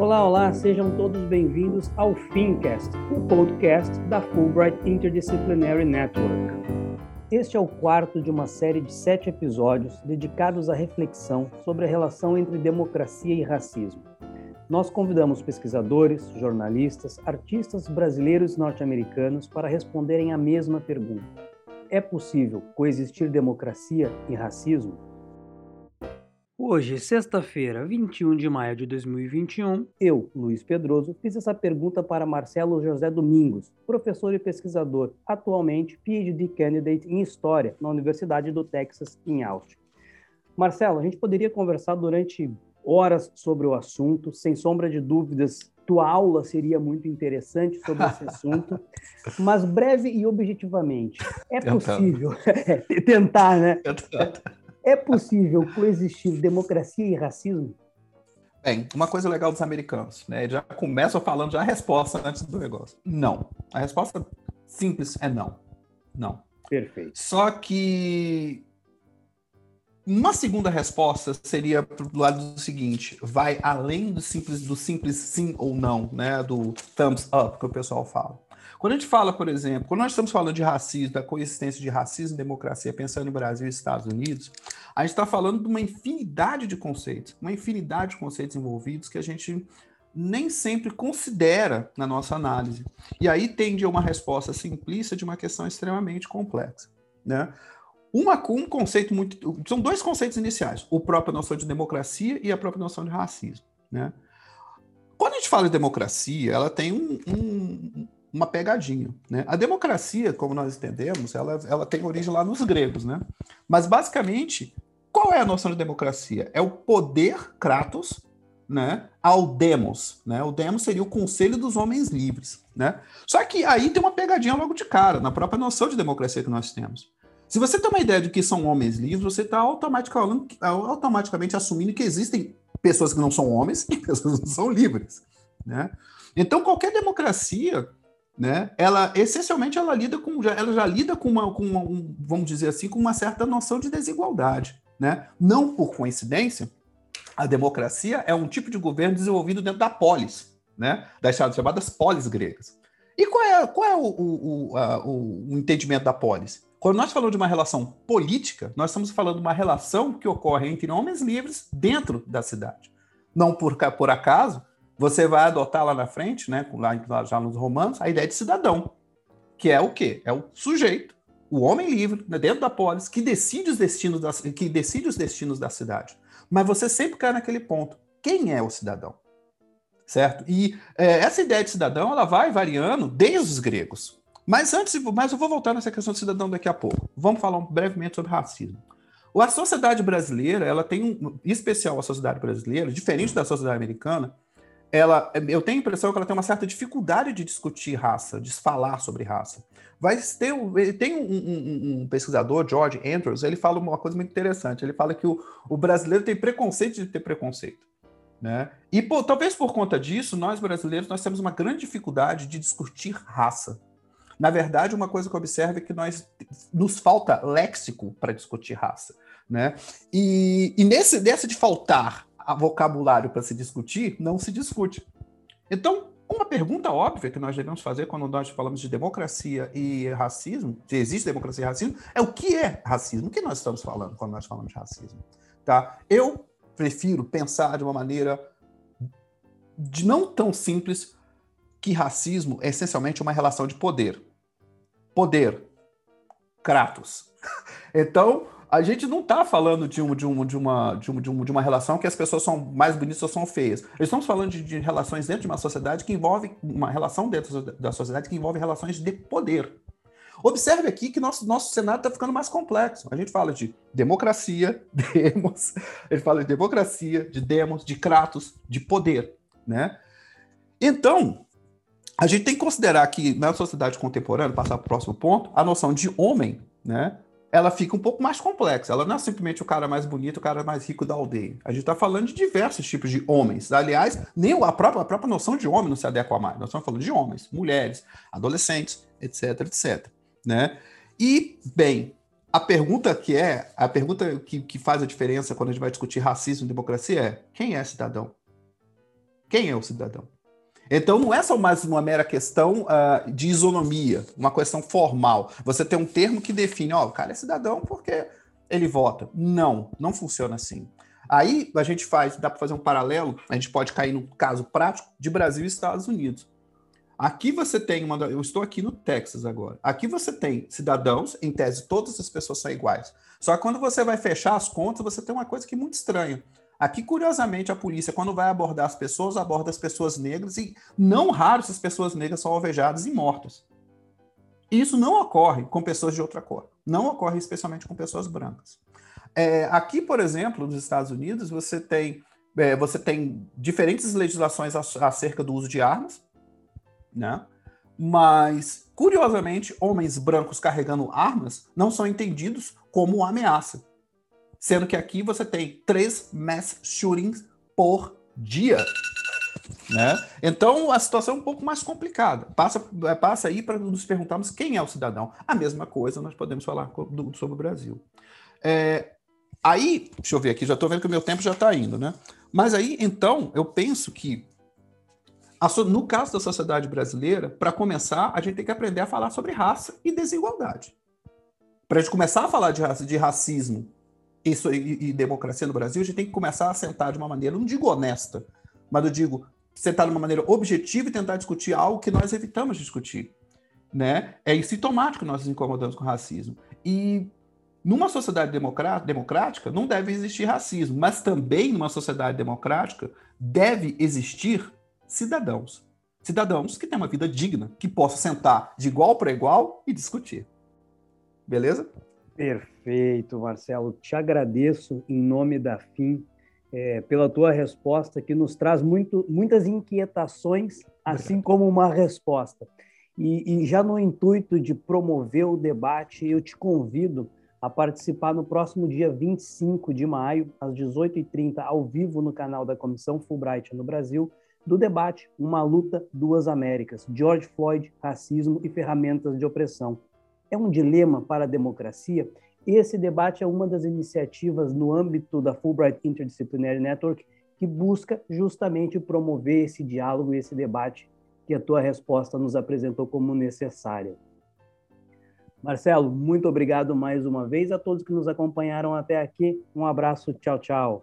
Olá, olá, sejam todos bem-vindos ao Fincast, o podcast da Fulbright Interdisciplinary Network. Este é o quarto de uma série de sete episódios dedicados à reflexão sobre a relação entre democracia e racismo. Nós convidamos pesquisadores, jornalistas, artistas brasileiros e norte-americanos para responderem a mesma pergunta: é possível coexistir democracia e racismo? Hoje, sexta-feira, 21 de maio de 2021, eu, Luiz Pedroso, fiz essa pergunta para Marcelo José Domingos, professor e pesquisador, atualmente PhD candidate em História na Universidade do Texas, em Austin. Marcelo, a gente poderia conversar durante horas sobre o assunto. Sem sombra de dúvidas, tua aula seria muito interessante sobre esse assunto. Mas breve e objetivamente, é possível tentar, né? É possível coexistir democracia e racismo? Bem, uma coisa legal dos americanos, né? Já começam falando já a resposta antes do negócio. Não. A resposta simples é não. Não. Perfeito. Só que uma segunda resposta seria do lado do seguinte: vai além do simples, do simples sim ou não, né? Do thumbs up que o pessoal fala. Quando a gente fala, por exemplo, quando nós estamos falando de racismo, da coexistência de racismo e democracia, pensando em Brasil e Estados Unidos, a gente está falando de uma infinidade de conceitos, uma infinidade de conceitos envolvidos que a gente nem sempre considera na nossa análise. E aí tende a uma resposta simplista de uma questão extremamente complexa. Né? Uma, um conceito muito. São dois conceitos iniciais: o própria noção de democracia e a própria noção de racismo. Né? Quando a gente fala de democracia, ela tem um, um, uma pegadinha. Né? A democracia, como nós entendemos, ela, ela tem origem lá nos gregos. Né? Mas, basicamente, qual é a noção de democracia? É o poder, kratos, né, ao demos. Né? O demos seria o conselho dos homens livres. Né? Só que aí tem uma pegadinha logo de cara, na própria noção de democracia que nós temos. Se você tem uma ideia de que são homens livres, você está automaticamente, automaticamente assumindo que existem pessoas que não são homens e pessoas que não são livres. Né? Então, qualquer democracia, né, ela essencialmente ela lida com, ela já lida com uma, com uma um, vamos dizer assim, com uma certa noção de desigualdade. Né? Não por coincidência, a democracia é um tipo de governo desenvolvido dentro da polis, né? das chamadas polis gregas. E qual é, qual é o, o, o, a, o entendimento da polis? Quando nós falamos de uma relação política, nós estamos falando de uma relação que ocorre entre homens livres dentro da cidade. Não por, por acaso, você vai adotar lá na frente, né, lá já nos romanos, a ideia de cidadão, que é o quê? É o sujeito, o homem livre, né, dentro da polis, que decide os destinos da, que decide os destinos da cidade. Mas você sempre cai naquele ponto. Quem é o cidadão? Certo? E é, essa ideia de cidadão, ela vai variando desde os gregos. Mas antes, mas eu vou voltar nessa questão do cidadão daqui a pouco. Vamos falar brevemente sobre racismo. A sociedade brasileira, ela tem um, em especial a sociedade brasileira, diferente da sociedade americana, ela, eu tenho a impressão que ela tem uma certa dificuldade de discutir raça, de falar sobre raça. Vai ter, tem um, um, um, pesquisador, George Andrews, ele fala uma coisa muito interessante. Ele fala que o, o brasileiro tem preconceito de ter preconceito. Né? E pô, talvez por conta disso, nós brasileiros nós temos uma grande dificuldade de discutir raça. Na verdade, uma coisa que eu observo é que nós nos falta léxico para discutir raça. Né? E, e nesse dessa de faltar vocabulário para se discutir, não se discute. Então, uma pergunta óbvia que nós devemos fazer quando nós falamos de democracia e racismo, se existe democracia e racismo, é o que é racismo? O que nós estamos falando quando nós falamos de racismo? Tá? Eu prefiro pensar de uma maneira de não tão simples que racismo é essencialmente uma relação de poder poder. Kratos. Então, a gente não está falando de, um, de, um, de, uma, de, um, de, um, de uma relação que as pessoas são mais bonitas ou são feias. Estamos falando de, de, relações dentro de uma sociedade que envolve uma relação dentro da sociedade que envolve relações de poder. Observe aqui que nosso, nosso cenário está ficando mais complexo. A gente fala de democracia, demos, a gente fala de democracia, de demos, de kratos, de poder, né? Então, a gente tem que considerar que na sociedade contemporânea, passar para o próximo ponto, a noção de homem, né? Ela fica um pouco mais complexa. Ela não é simplesmente o cara mais bonito, o cara mais rico da aldeia. A gente está falando de diversos tipos de homens. Aliás, nem a própria, a própria noção de homem não se adequa mais. Nós estamos falando de homens, mulheres, adolescentes, etc, etc. Né? E, bem, a pergunta que é, a pergunta que, que faz a diferença quando a gente vai discutir racismo e democracia é: quem é cidadão? Quem é o cidadão? Então não é só mais uma mera questão uh, de isonomia, uma questão formal. Você tem um termo que define, ó, o cara é cidadão porque ele vota. Não, não funciona assim. Aí a gente faz, dá para fazer um paralelo, a gente pode cair no caso prático de Brasil e Estados Unidos. Aqui você tem uma. Eu estou aqui no Texas agora. Aqui você tem cidadãos, em tese, todas as pessoas são iguais. Só que quando você vai fechar as contas, você tem uma coisa que é muito estranha. Aqui, curiosamente, a polícia, quando vai abordar as pessoas, aborda as pessoas negras e não raro essas pessoas negras são alvejadas e mortas. Isso não ocorre com pessoas de outra cor. Não ocorre especialmente com pessoas brancas. É, aqui, por exemplo, nos Estados Unidos, você tem, é, você tem diferentes legislações acerca do uso de armas, né? Mas, curiosamente, homens brancos carregando armas não são entendidos como ameaça. Sendo que aqui você tem três mass shootings por dia. Né? Então a situação é um pouco mais complicada. Passa, é, passa aí para nos perguntarmos quem é o cidadão. A mesma coisa nós podemos falar do, sobre o Brasil. É, aí, deixa eu ver aqui, já estou vendo que o meu tempo já está indo, né? Mas aí, então, eu penso que no caso da sociedade brasileira, para começar, a gente tem que aprender a falar sobre raça e desigualdade. Para a gente começar a falar de, de racismo isso, e, e, democracia no Brasil, a gente tem que começar a sentar de uma maneira, não digo honesta, mas eu digo sentar de uma maneira objetiva e tentar discutir algo que nós evitamos discutir. Né? É sintomático nós nos incomodamos com racismo. E numa sociedade democrática não deve existir racismo, mas também numa sociedade democrática deve existir cidadãos. Cidadãos que têm uma vida digna, que possam sentar de igual para igual e discutir. Beleza? Perfeito, Marcelo. Te agradeço em nome da FIM é, pela tua resposta, que nos traz muito, muitas inquietações, assim como uma resposta. E, e já no intuito de promover o debate, eu te convido a participar no próximo dia 25 de maio, às 18h30, ao vivo no canal da Comissão Fulbright no Brasil, do debate Uma Luta, Duas Américas, George Floyd, Racismo e Ferramentas de Opressão. É um dilema para a democracia? Esse debate é uma das iniciativas no âmbito da Fulbright Interdisciplinary Network que busca justamente promover esse diálogo e esse debate que a tua resposta nos apresentou como necessária. Marcelo, muito obrigado mais uma vez a todos que nos acompanharam até aqui. Um abraço, tchau, tchau.